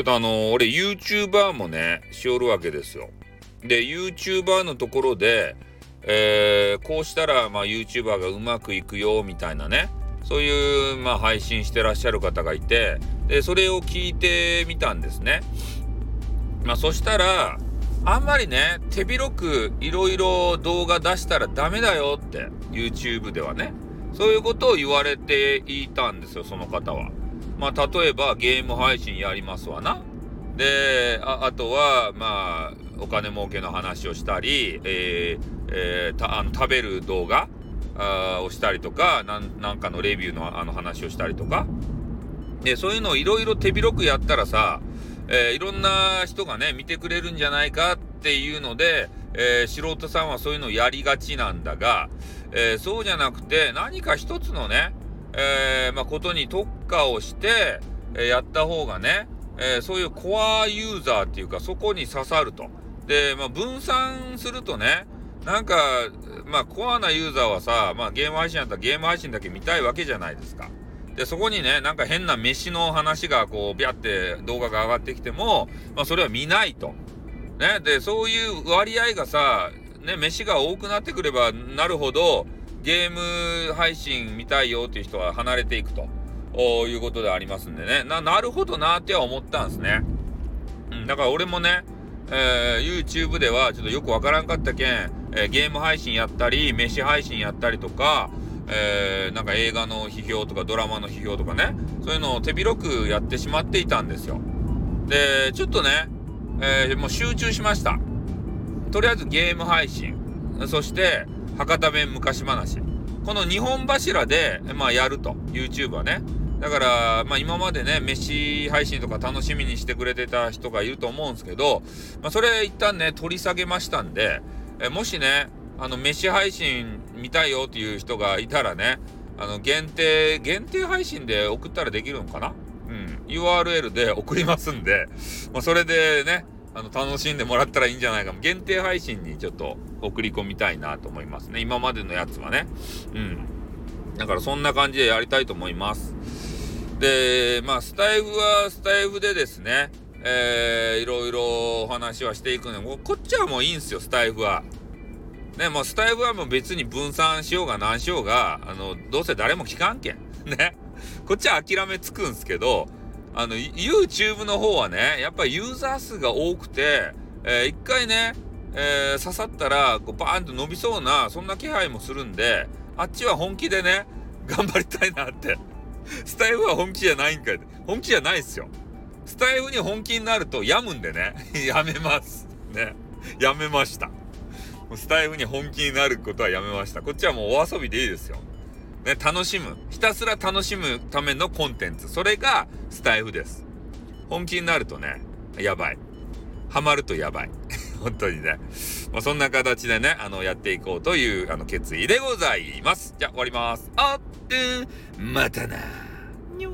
ょっとあの俺 YouTuber もねしおるわけですよ。で YouTuber のところで、えー、こうしたらまあ YouTuber がうまくいくよみたいなねそういうまあ配信してらっしゃる方がいてでそれを聞いてみたんですね。まあそしたらあんまりね手広くいろいろ動画出したらダメだよって YouTube ではねそういうことを言われていたんですよその方は。まあ例えばゲーム配信やりますわな。でああとはまあお金儲けの話をしたり、えーえー、たあの食べる動画あをしたりとかなんかのレビューのあの話をしたりとかでそういうのをいろいろ手広くやったらさえー、いろんな人がね見てくれるんじゃないかっていうので、えー、素人さんはそういうのをやりがちなんだが、えー、そうじゃなくて何か一つのね、えまあ、ことに特化をして、えやった方がね、えそういうコアユーザーっていうかそこに刺さると。で、まあ、分散するとねなんか、まあ、コアなユーザーはさ、まあ、ゲーム配信やったらゲーム配信だけ見たいわけじゃないですか。で、そこにね、なんか変な飯の話がこう、ビャって動画が上がってきても、まあ、それは見ないと。ね、で、そういう割合がさ、ね、飯が多くなってくればなるほど、ゲーム配信見たいよっていう人は離れていくということでありますんでね。な、なるほどなっては思ったんですね。うん、だから俺もね、えー、YouTube ではちょっとよくわからんかったけん、えー、ゲーム配信やったり、飯配信やったりとか、えー、なんか映画の批評とかドラマの批評とかね、そういうのを手広くやってしまっていたんですよ。で、ちょっとね、えー、もう集中しました。とりあえずゲーム配信、そして博多弁昔話。この2本柱で、まあ、やると。YouTube はね。だから、まあ、今までね、飯配信とか楽しみにしてくれてた人がいると思うんですけど、まあ、それ一旦ね、取り下げましたんで、えもしね、あの、飯配信見たいよっていう人がいたらね、あの、限定、限定配信で送ったらできるのかな？うん。URL で送りますんで、まあ、それでね、あの、楽しんでもらったらいいんじゃないかも。限定配信にちょっと送り込みたいなと思いますね。今までのやつはね。うん。だからそんな感じでやりたいと思います。で、まあ、スタイフはスタイフでですね、えー、いろいろお話はしていくのこっちはもういいんすよ、スタイフは。ね、もうスタイフはもう別に分散しようが何しようが、あの、どうせ誰も聞かんけん。ね。こっちは諦めつくんすけど、あの、YouTube の方はね、やっぱりユーザー数が多くて、えー、一回ね、えー、刺さったら、こう、バーンと伸びそうな、そんな気配もするんで、あっちは本気でね、頑張りたいなって。スタイフは本気じゃないんかい。本気じゃないっすよ。スタイフに本気になると病むんでね、やめます。ね。やめました。スタイフに本気になることはやめました。こっちはもうお遊びでいいですよ。ね、楽しむ。ひたすら楽しむためのコンテンツ。それがスタイフです。本気になるとね、やばい。ハマるとやばい。本当にね。まあ、そんな形でね、あの、やっていこうという、あの、決意でございます。じゃあ、終わります。あって、またな。にょ